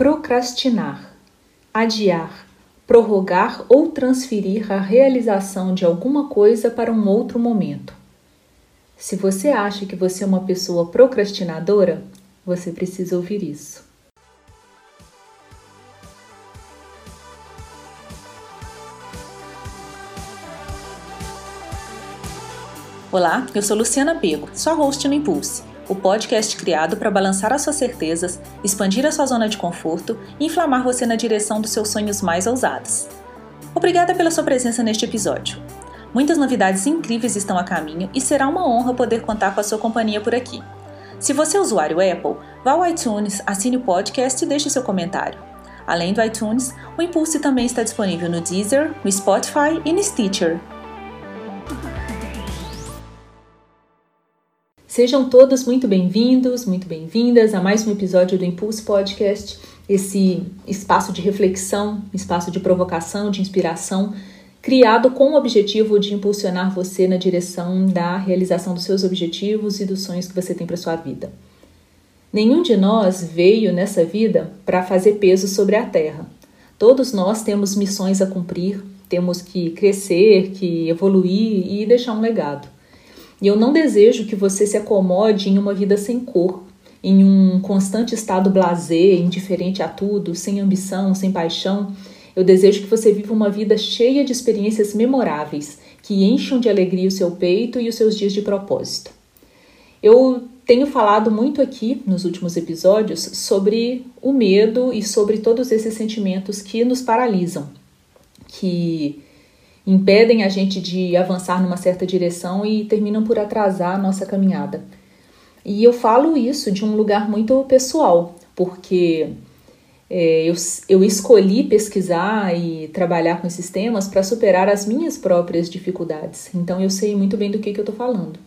procrastinar, adiar, prorrogar ou transferir a realização de alguma coisa para um outro momento. Se você acha que você é uma pessoa procrastinadora, você precisa ouvir isso. Olá, eu sou Luciana Pego, sua host no Impulse o podcast criado para balançar as suas certezas, expandir a sua zona de conforto e inflamar você na direção dos seus sonhos mais ousados. Obrigada pela sua presença neste episódio. Muitas novidades incríveis estão a caminho e será uma honra poder contar com a sua companhia por aqui. Se você é usuário Apple, vá ao iTunes, assine o podcast e deixe seu comentário. Além do iTunes, o Impulse também está disponível no Deezer, no Spotify e no Stitcher. Sejam todos muito bem-vindos, muito bem-vindas a mais um episódio do Impulso Podcast, esse espaço de reflexão, espaço de provocação, de inspiração, criado com o objetivo de impulsionar você na direção da realização dos seus objetivos e dos sonhos que você tem para sua vida. Nenhum de nós veio nessa vida para fazer peso sobre a terra. Todos nós temos missões a cumprir, temos que crescer, que evoluir e deixar um legado. E eu não desejo que você se acomode em uma vida sem cor, em um constante estado blasé, indiferente a tudo, sem ambição, sem paixão. Eu desejo que você viva uma vida cheia de experiências memoráveis, que encham de alegria o seu peito e os seus dias de propósito. Eu tenho falado muito aqui nos últimos episódios sobre o medo e sobre todos esses sentimentos que nos paralisam, que impedem a gente de avançar numa certa direção e terminam por atrasar a nossa caminhada. E eu falo isso de um lugar muito pessoal, porque é, eu, eu escolhi pesquisar e trabalhar com esses temas para superar as minhas próprias dificuldades. Então eu sei muito bem do que, que eu estou falando.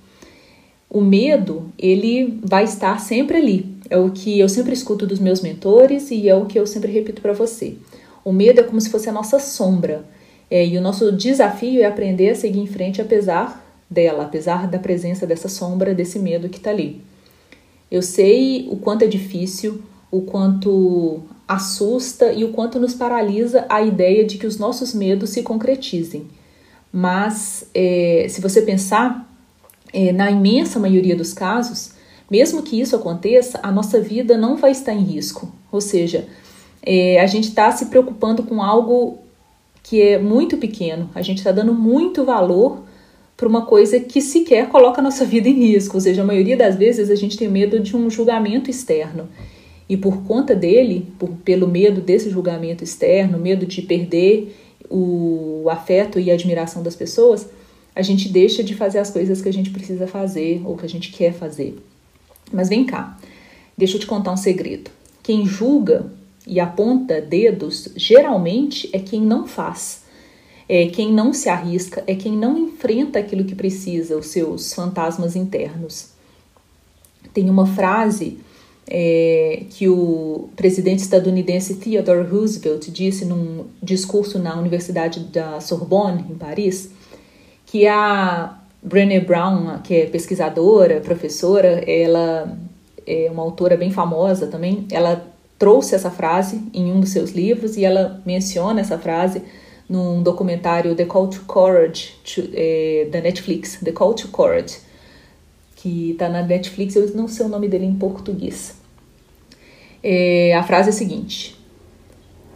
O medo, ele vai estar sempre ali. É o que eu sempre escuto dos meus mentores e é o que eu sempre repito para você. O medo é como se fosse a nossa sombra. É, e o nosso desafio é aprender a seguir em frente apesar dela, apesar da presença dessa sombra, desse medo que está ali. Eu sei o quanto é difícil, o quanto assusta e o quanto nos paralisa a ideia de que os nossos medos se concretizem. Mas é, se você pensar, é, na imensa maioria dos casos, mesmo que isso aconteça, a nossa vida não vai estar em risco. Ou seja, é, a gente está se preocupando com algo que é muito pequeno. A gente está dando muito valor para uma coisa que sequer coloca a nossa vida em risco. Ou seja, a maioria das vezes a gente tem medo de um julgamento externo. E por conta dele, por, pelo medo desse julgamento externo, medo de perder o afeto e a admiração das pessoas, a gente deixa de fazer as coisas que a gente precisa fazer ou que a gente quer fazer. Mas vem cá, deixa eu te contar um segredo. Quem julga e aponta dedos geralmente é quem não faz, é quem não se arrisca, é quem não enfrenta aquilo que precisa, os seus fantasmas internos. Tem uma frase é, que o presidente estadunidense Theodore Roosevelt disse num discurso na Universidade da Sorbonne, em Paris, que a Brené Brown, que é pesquisadora, professora, ela é uma autora bem famosa também, ela trouxe essa frase em um dos seus livros e ela menciona essa frase num documentário The Call to Courage to, é, da Netflix, The Call to Courage, que está na Netflix, eu não sei o nome dele em português. É, a frase é a seguinte: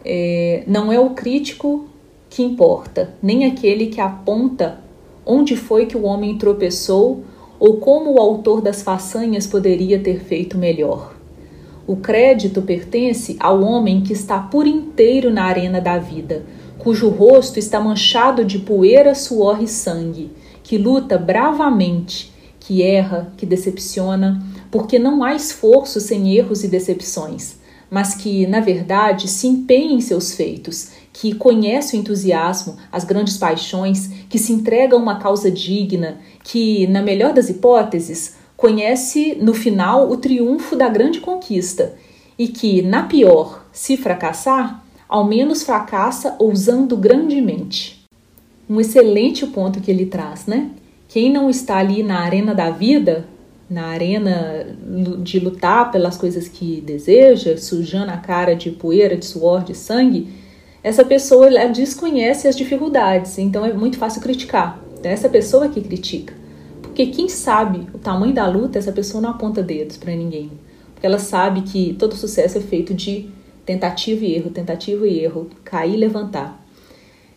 é, Não é o crítico que importa, nem aquele que aponta onde foi que o homem tropeçou ou como o autor das façanhas poderia ter feito melhor. O crédito pertence ao homem que está por inteiro na arena da vida, cujo rosto está manchado de poeira, suor e sangue, que luta bravamente, que erra, que decepciona, porque não há esforço sem erros e decepções, mas que, na verdade, se empenha em seus feitos, que conhece o entusiasmo, as grandes paixões, que se entrega a uma causa digna, que, na melhor das hipóteses, conhece no final o triunfo da grande conquista e que, na pior, se fracassar, ao menos fracassa ousando grandemente. Um excelente ponto que ele traz, né? Quem não está ali na arena da vida na arena de lutar pelas coisas que deseja, sujando a cara de poeira, de suor, de sangue, essa pessoa ela desconhece as dificuldades, então é muito fácil criticar. É essa pessoa que critica. Porque quem sabe o tamanho da luta, essa pessoa não aponta dedos para ninguém. Porque ela sabe que todo sucesso é feito de tentativa e erro, tentativa e erro, cair e levantar.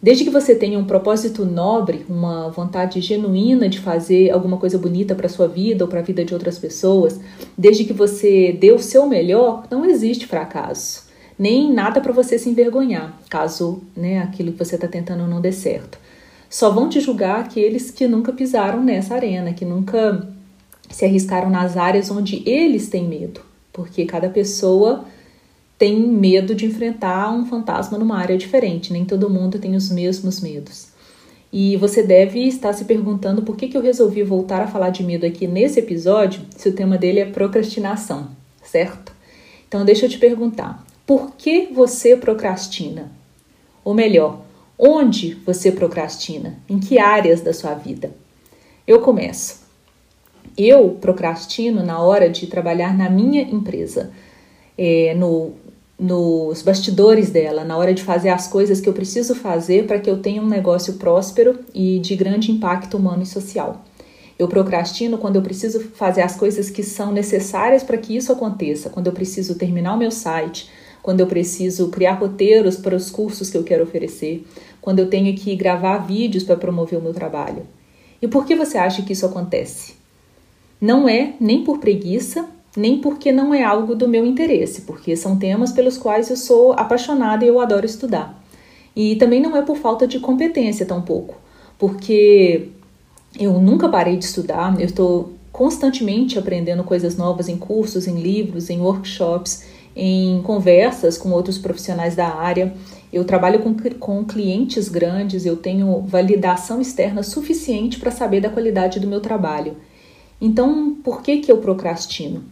Desde que você tenha um propósito nobre, uma vontade genuína de fazer alguma coisa bonita para sua vida ou para a vida de outras pessoas, desde que você dê o seu melhor, não existe fracasso, nem nada para você se envergonhar, caso né, aquilo que você está tentando não dê certo. Só vão te julgar aqueles que nunca pisaram nessa arena, que nunca se arriscaram nas áreas onde eles têm medo, porque cada pessoa tem medo de enfrentar um fantasma numa área diferente, nem todo mundo tem os mesmos medos. E você deve estar se perguntando por que, que eu resolvi voltar a falar de medo aqui nesse episódio, se o tema dele é procrastinação, certo? Então deixa eu te perguntar, por que você procrastina? Ou melhor, onde você procrastina? Em que áreas da sua vida? Eu começo. Eu procrastino na hora de trabalhar na minha empresa. É, no nos bastidores dela, na hora de fazer as coisas que eu preciso fazer para que eu tenha um negócio próspero e de grande impacto humano e social. Eu procrastino quando eu preciso fazer as coisas que são necessárias para que isso aconteça, quando eu preciso terminar o meu site, quando eu preciso criar roteiros para os cursos que eu quero oferecer, quando eu tenho que gravar vídeos para promover o meu trabalho. E por que você acha que isso acontece? Não é nem por preguiça nem porque não é algo do meu interesse, porque são temas pelos quais eu sou apaixonada e eu adoro estudar. E também não é por falta de competência tampouco, porque eu nunca parei de estudar, eu estou constantemente aprendendo coisas novas em cursos, em livros, em workshops, em conversas com outros profissionais da área. Eu trabalho com, com clientes grandes, eu tenho validação externa suficiente para saber da qualidade do meu trabalho. Então, por que, que eu procrastino?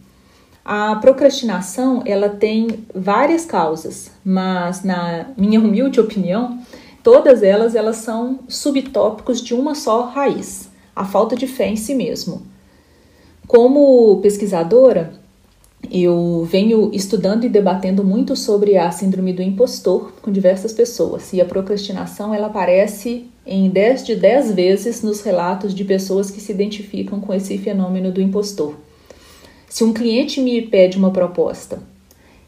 A procrastinação ela tem várias causas, mas na minha humilde opinião, todas elas elas são subtópicos de uma só raiz, a falta de fé em si mesmo. Como pesquisadora, eu venho estudando e debatendo muito sobre a síndrome do impostor com diversas pessoas, e a procrastinação ela aparece em 10 de 10 vezes nos relatos de pessoas que se identificam com esse fenômeno do impostor. Se um cliente me pede uma proposta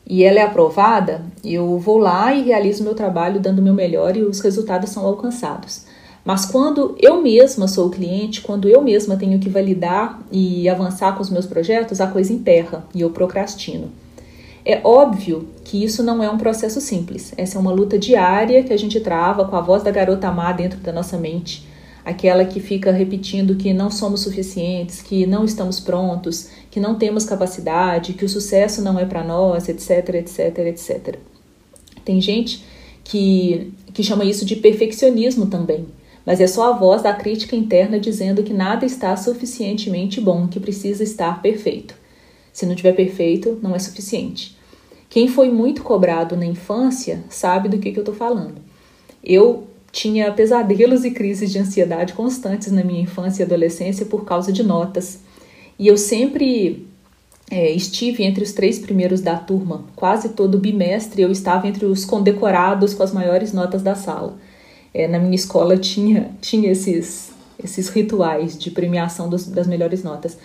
e ela é aprovada, eu vou lá e realizo meu trabalho dando meu melhor e os resultados são alcançados. Mas quando eu mesma sou o cliente, quando eu mesma tenho que validar e avançar com os meus projetos, a coisa enterra e eu procrastino. É óbvio que isso não é um processo simples. Essa é uma luta diária que a gente trava com a voz da garota má dentro da nossa mente aquela que fica repetindo que não somos suficientes, que não estamos prontos, que não temos capacidade, que o sucesso não é para nós, etc, etc, etc. Tem gente que, que chama isso de perfeccionismo também, mas é só a voz da crítica interna dizendo que nada está suficientemente bom, que precisa estar perfeito. Se não tiver perfeito, não é suficiente. Quem foi muito cobrado na infância sabe do que, que eu estou falando. Eu tinha pesadelos e crises de ansiedade constantes na minha infância e adolescência por causa de notas. E eu sempre é, estive entre os três primeiros da turma. Quase todo bimestre eu estava entre os condecorados com as maiores notas da sala. É, na minha escola tinha, tinha esses, esses rituais de premiação dos, das melhores notas.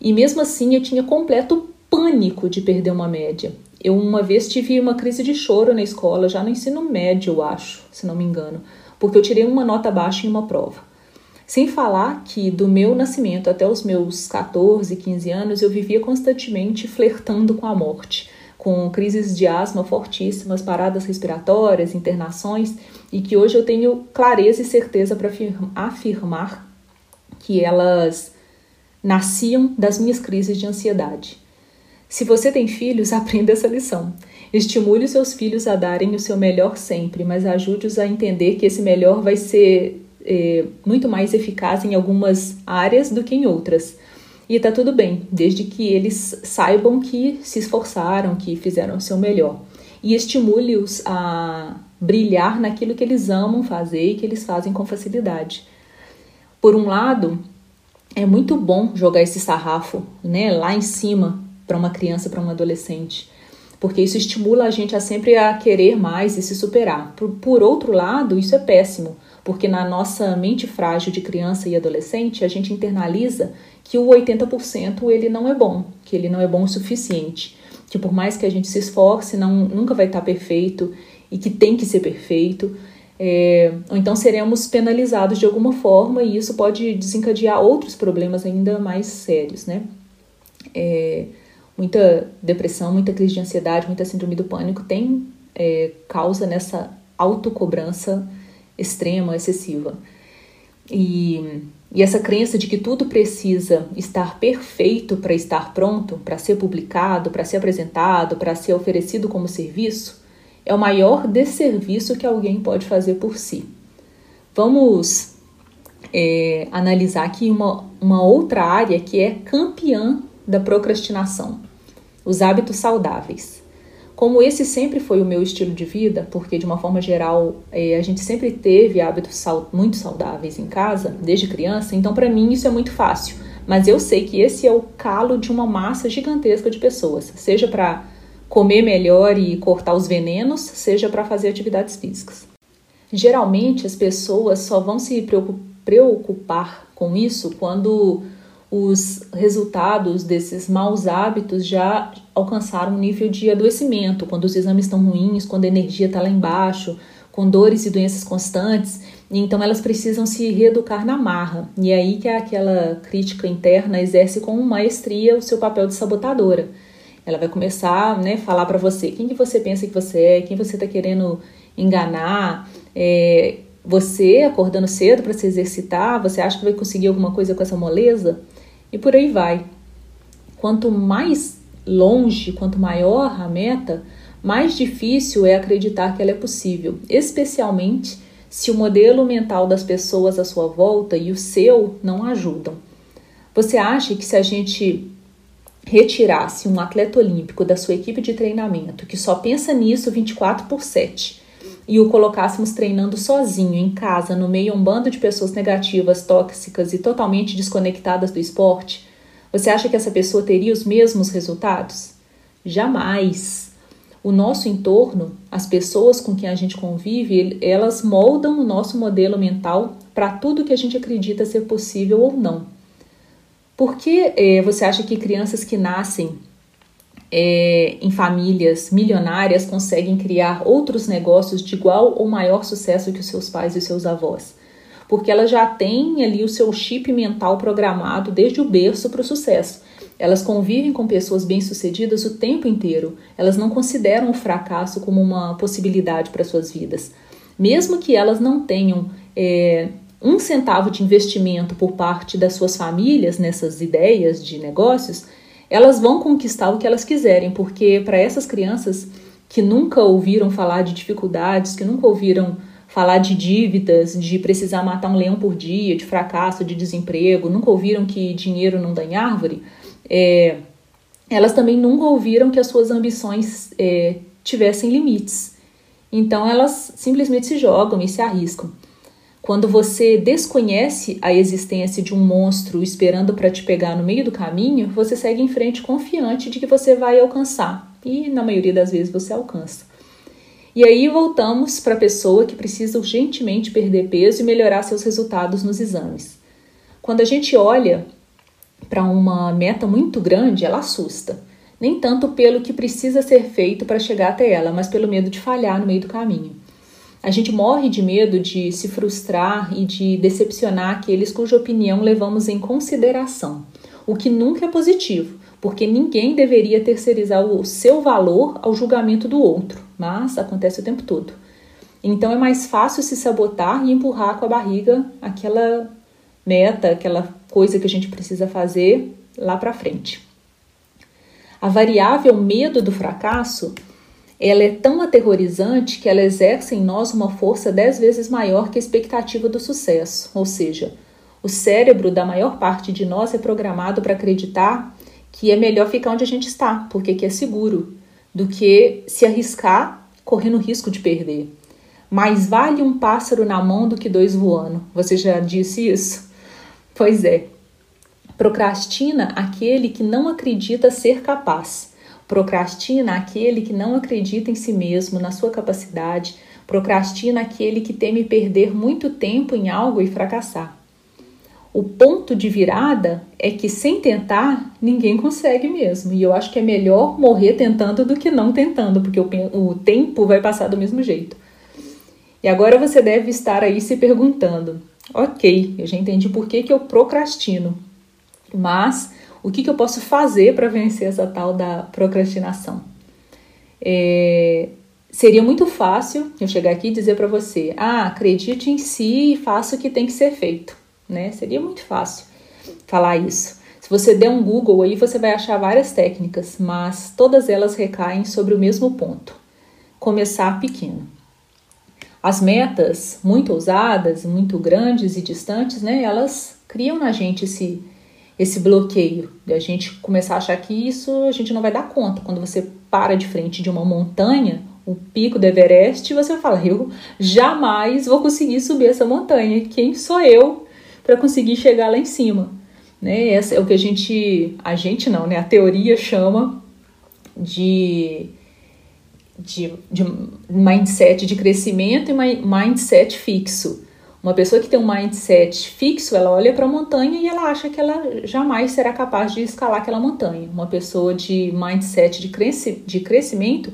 E mesmo assim eu tinha completo pânico de perder uma média. Eu uma vez tive uma crise de choro na escola, já no ensino médio, eu acho, se não me engano porque eu tirei uma nota baixa em uma prova. Sem falar que do meu nascimento até os meus 14, 15 anos eu vivia constantemente flertando com a morte, com crises de asma fortíssimas, paradas respiratórias, internações, e que hoje eu tenho clareza e certeza para afirmar que elas nasciam das minhas crises de ansiedade. Se você tem filhos, aprenda essa lição. Estimule os seus filhos a darem o seu melhor sempre, mas ajude-os a entender que esse melhor vai ser é, muito mais eficaz em algumas áreas do que em outras. E tá tudo bem, desde que eles saibam que se esforçaram, que fizeram o seu melhor. E estimule-os a brilhar naquilo que eles amam fazer e que eles fazem com facilidade. Por um lado, é muito bom jogar esse sarrafo, né, lá em cima para uma criança, para um adolescente, porque isso estimula a gente a sempre a querer mais e se superar. Por, por outro lado, isso é péssimo, porque na nossa mente frágil de criança e adolescente, a gente internaliza que o 80% ele não é bom, que ele não é bom o suficiente, que por mais que a gente se esforce, não, nunca vai estar perfeito e que tem que ser perfeito. É, ou então seremos penalizados de alguma forma e isso pode desencadear outros problemas ainda mais sérios, né? É, muita depressão, muita crise de ansiedade, muita síndrome do pânico tem é, causa nessa autocobrança extrema, excessiva. E, e essa crença de que tudo precisa estar perfeito para estar pronto, para ser publicado, para ser apresentado, para ser oferecido como serviço, é o maior desserviço que alguém pode fazer por si. Vamos é, analisar aqui uma, uma outra área que é campeã da procrastinação: os hábitos saudáveis. Como esse sempre foi o meu estilo de vida, porque de uma forma geral é, a gente sempre teve hábitos sal muito saudáveis em casa, desde criança, então para mim isso é muito fácil. Mas eu sei que esse é o calo de uma massa gigantesca de pessoas, seja para comer melhor e cortar os venenos, seja para fazer atividades físicas. Geralmente as pessoas só vão se preocupar com isso quando os resultados desses maus hábitos já alcançaram um nível de adoecimento, quando os exames estão ruins, quando a energia está lá embaixo, com dores e doenças constantes, então elas precisam se reeducar na marra. E é aí que aquela crítica interna exerce com maestria o seu papel de sabotadora. Ela vai começar, né, falar para você quem que você pensa que você é, quem você está querendo enganar. É, você acordando cedo para se exercitar, você acha que vai conseguir alguma coisa com essa moleza? E por aí vai. Quanto mais longe, quanto maior a meta, mais difícil é acreditar que ela é possível, especialmente se o modelo mental das pessoas à sua volta e o seu não ajudam. Você acha que se a gente retirasse um atleta olímpico da sua equipe de treinamento que só pensa nisso 24 por 7 e o colocássemos treinando sozinho em casa, no meio a um bando de pessoas negativas, tóxicas e totalmente desconectadas do esporte, você acha que essa pessoa teria os mesmos resultados? Jamais. O nosso entorno, as pessoas com quem a gente convive, elas moldam o nosso modelo mental para tudo que a gente acredita ser possível ou não. Por que é, você acha que crianças que nascem é, em famílias milionárias conseguem criar outros negócios de igual ou maior sucesso que os seus pais e os seus avós? Porque elas já têm ali o seu chip mental programado desde o berço para o sucesso. Elas convivem com pessoas bem-sucedidas o tempo inteiro. Elas não consideram o fracasso como uma possibilidade para suas vidas. Mesmo que elas não tenham é, um centavo de investimento por parte das suas famílias nessas ideias de negócios, elas vão conquistar o que elas quiserem, porque para essas crianças que nunca ouviram falar de dificuldades, que nunca ouviram falar de dívidas, de precisar matar um leão por dia, de fracasso, de desemprego, nunca ouviram que dinheiro não dá em árvore, é, elas também nunca ouviram que as suas ambições é, tivessem limites. Então elas simplesmente se jogam e se arriscam. Quando você desconhece a existência de um monstro esperando para te pegar no meio do caminho, você segue em frente confiante de que você vai alcançar. E na maioria das vezes você alcança. E aí voltamos para a pessoa que precisa urgentemente perder peso e melhorar seus resultados nos exames. Quando a gente olha para uma meta muito grande, ela assusta. Nem tanto pelo que precisa ser feito para chegar até ela, mas pelo medo de falhar no meio do caminho. A gente morre de medo de se frustrar e de decepcionar aqueles cuja opinião levamos em consideração, o que nunca é positivo, porque ninguém deveria terceirizar o seu valor ao julgamento do outro, mas acontece o tempo todo. Então é mais fácil se sabotar e empurrar com a barriga aquela meta, aquela coisa que a gente precisa fazer lá para frente. A variável medo do fracasso ela é tão aterrorizante que ela exerce em nós uma força dez vezes maior que a expectativa do sucesso. Ou seja, o cérebro da maior parte de nós é programado para acreditar que é melhor ficar onde a gente está, porque é seguro, do que se arriscar correndo o risco de perder. Mais vale um pássaro na mão do que dois voando. Você já disse isso? Pois é. Procrastina aquele que não acredita ser capaz. Procrastina aquele que não acredita em si mesmo, na sua capacidade. Procrastina aquele que teme perder muito tempo em algo e fracassar. O ponto de virada é que sem tentar, ninguém consegue mesmo. E eu acho que é melhor morrer tentando do que não tentando, porque o, tempo vai passar do mesmo jeito. E agora você deve estar aí se perguntando: ok, eu já entendi por que, que eu procrastino, mas o que, que eu posso fazer para vencer essa tal da procrastinação? É, seria muito fácil eu chegar aqui e dizer para você: ah, acredite em si e faça o que tem que ser feito né? Seria muito fácil falar isso. Se você der um Google aí, você vai achar várias técnicas, mas todas elas recaem sobre o mesmo ponto: começar pequeno. As metas muito ousadas, muito grandes e distantes, né? Elas criam na gente esse esse bloqueio de a gente começar a achar que isso a gente não vai dar conta. Quando você para de frente de uma montanha, o pico do Everest, você vai falar: eu jamais vou conseguir subir essa montanha. Quem sou eu para conseguir chegar lá em cima. Né? Essa é o que a gente, a gente não, né? A teoria chama de, de, de mindset de crescimento e mindset fixo. Uma pessoa que tem um mindset fixo, ela olha para a montanha e ela acha que ela jamais será capaz de escalar aquela montanha. Uma pessoa de mindset de, cresci, de crescimento,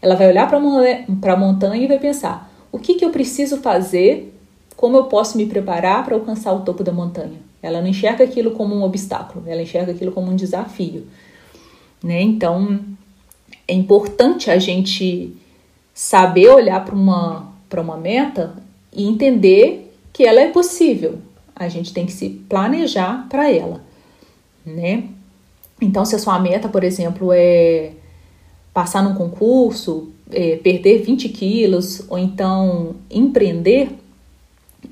ela vai olhar para a montanha e vai pensar: o que, que eu preciso fazer como eu posso me preparar para alcançar o topo da montanha? Ela não enxerga aquilo como um obstáculo, ela enxerga aquilo como um desafio. Né? Então, é importante a gente saber olhar para uma, uma meta e entender que ela é possível. A gente tem que se planejar para ela, né? Então, se a sua meta, por exemplo, é passar num concurso, é, perder 20 quilos, ou então empreender,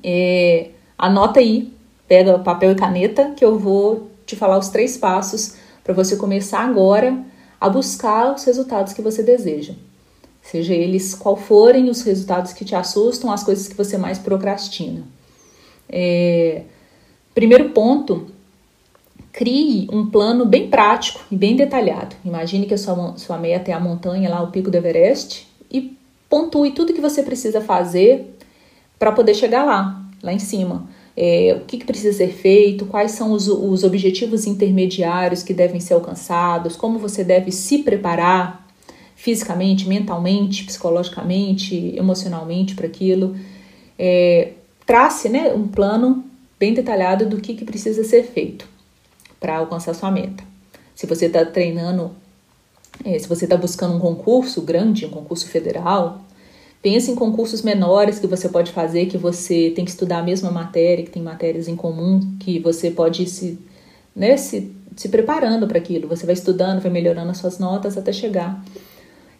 é, anota aí, pega papel e caneta, que eu vou te falar os três passos para você começar agora a buscar os resultados que você deseja. Seja eles qual forem os resultados que te assustam, as coisas que você mais procrastina. É, primeiro ponto, crie um plano bem prático e bem detalhado. Imagine que a sua, sua meta é a montanha lá, o pico do Everest, e pontue tudo que você precisa fazer para poder chegar lá, lá em cima. É, o que, que, precisa ser feito, quais são os, os objetivos intermediários que devem ser alcançados, como você deve se preparar fisicamente, mentalmente, psicologicamente, emocionalmente para aquilo. É, trace né, um plano bem detalhado do que, que precisa ser feito para alcançar sua meta. Se você está treinando, é, se você está buscando um concurso grande, um concurso federal, Pense em concursos menores que você pode fazer, que você tem que estudar a mesma matéria, que tem matérias em comum, que você pode se, né, se, se preparando para aquilo. Você vai estudando, vai melhorando as suas notas até chegar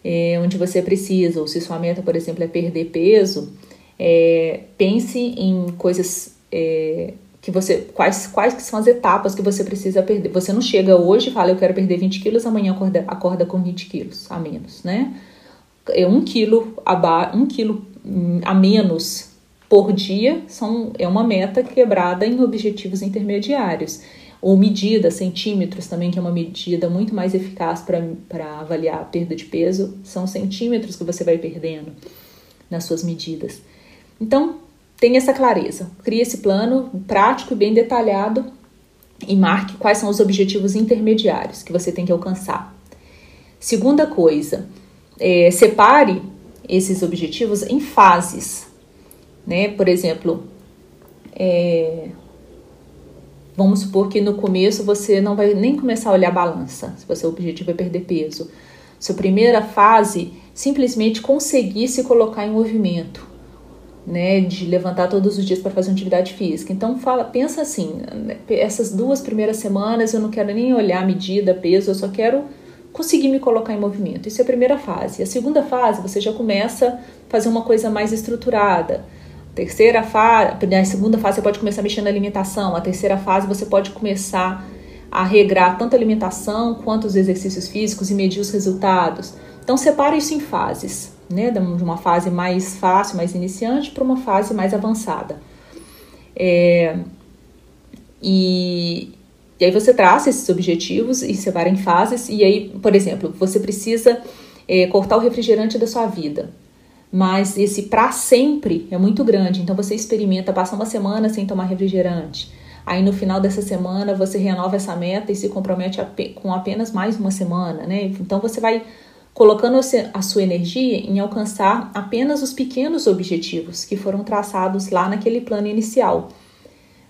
é, onde você precisa. Ou se sua meta, por exemplo, é perder peso, é, pense em coisas é, que você. Quais, quais que são as etapas que você precisa perder. Você não chega hoje e fala, eu quero perder 20 quilos, amanhã acorda, acorda com 20 quilos a menos, né? é um quilo a, um quilo hum, a menos por dia são, é uma meta quebrada em objetivos intermediários. Ou medida, centímetros também, que é uma medida muito mais eficaz para avaliar a perda de peso, são centímetros que você vai perdendo nas suas medidas. Então, tenha essa clareza, crie esse plano prático e bem detalhado e marque quais são os objetivos intermediários que você tem que alcançar. Segunda coisa, é, separe esses objetivos em fases, né? Por exemplo, é, vamos supor que no começo você não vai nem começar a olhar a balança, se o seu objetivo é perder peso. Sua primeira fase, simplesmente conseguir se colocar em movimento, né, de levantar todos os dias para fazer uma atividade física. Então fala, pensa assim, essas duas primeiras semanas eu não quero nem olhar medida, peso, eu só quero conseguir me colocar em movimento. Isso é a primeira fase. A segunda fase, você já começa a fazer uma coisa mais estruturada. Terceira fase, na segunda fase você pode começar mexer na alimentação. A terceira fase você pode começar a regrar tanto a alimentação quanto os exercícios físicos e medir os resultados. Então separa isso em fases, né? De uma fase mais fácil, mais iniciante, para uma fase mais avançada. É, e E aí você traça esses objetivos e separa em fases. E aí, por exemplo, você precisa é, cortar o refrigerante da sua vida. Mas esse para sempre é muito grande. Então você experimenta passar uma semana sem tomar refrigerante. Aí no final dessa semana você renova essa meta e se compromete com apenas mais uma semana, né? Então você vai colocando a sua energia em alcançar apenas os pequenos objetivos que foram traçados lá naquele plano inicial.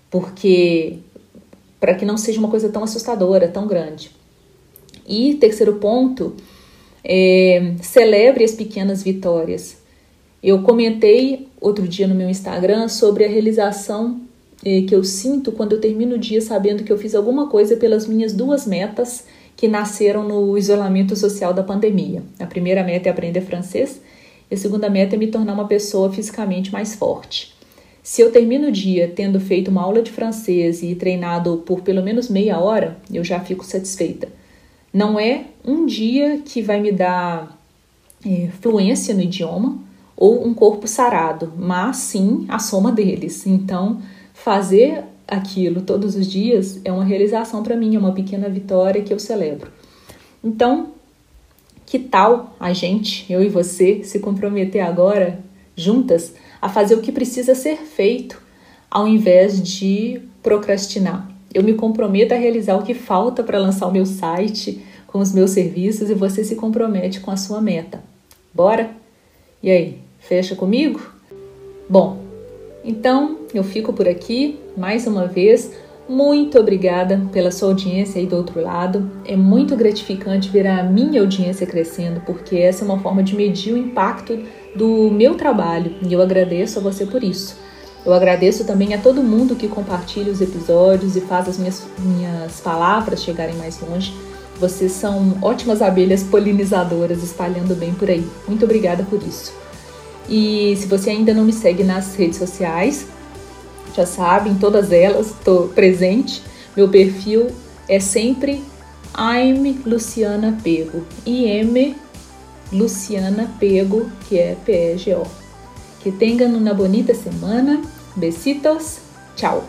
Porque para que não seja uma coisa tão assustadora, tão grande. E terceiro ponto, é, celebre as pequenas vitórias. Eu comentei outro dia no meu Instagram sobre a realização é, que eu sinto quando eu termino o dia sabendo que eu fiz alguma coisa pelas minhas duas metas que nasceram no isolamento social da pandemia. A primeira meta é aprender francês e a segunda meta é me tornar uma pessoa fisicamente mais forte. Se eu termino o dia tendo feito uma aula de francês e treinado por pelo menos meia hora, eu já fico satisfeita. Não é um dia que vai me dar é, fluência no idioma ou um corpo sarado, mas sim a soma deles. Então, fazer aquilo todos os dias é uma realização para mim, é uma pequena vitória que eu celebro. Então, que tal a gente, eu e você, se comprometer agora, juntas, a fazer o que precisa ser feito, ao invés de procrastinar? Eu me comprometo a realizar o que falta para lançar o meu site com os meus serviços e você se compromete com a sua meta. Bora? E aí, fecha comigo? Bom, então, eu fico por aqui mais uma vez. Muito obrigada pela sua audiência aí do outro lado. É muito gratificante ver a minha audiência crescendo, porque essa é uma forma de medir o impacto do meu trabalho e eu agradeço a você por isso. Eu agradeço também a todo mundo que compartilha os episódios e faz as minhas, minhas palavras chegarem mais longe. Vocês são ótimas abelhas polinizadoras espalhando bem por aí. Muito obrigada por isso. E se você ainda não me segue nas redes sociais, já sabe, em todas elas estou presente. Meu perfil é sempre I'm Luciana Pego. IM Luciana Pego, que é P-E-G-O. Que tenham uma bonita semana. Besitos. Tchau.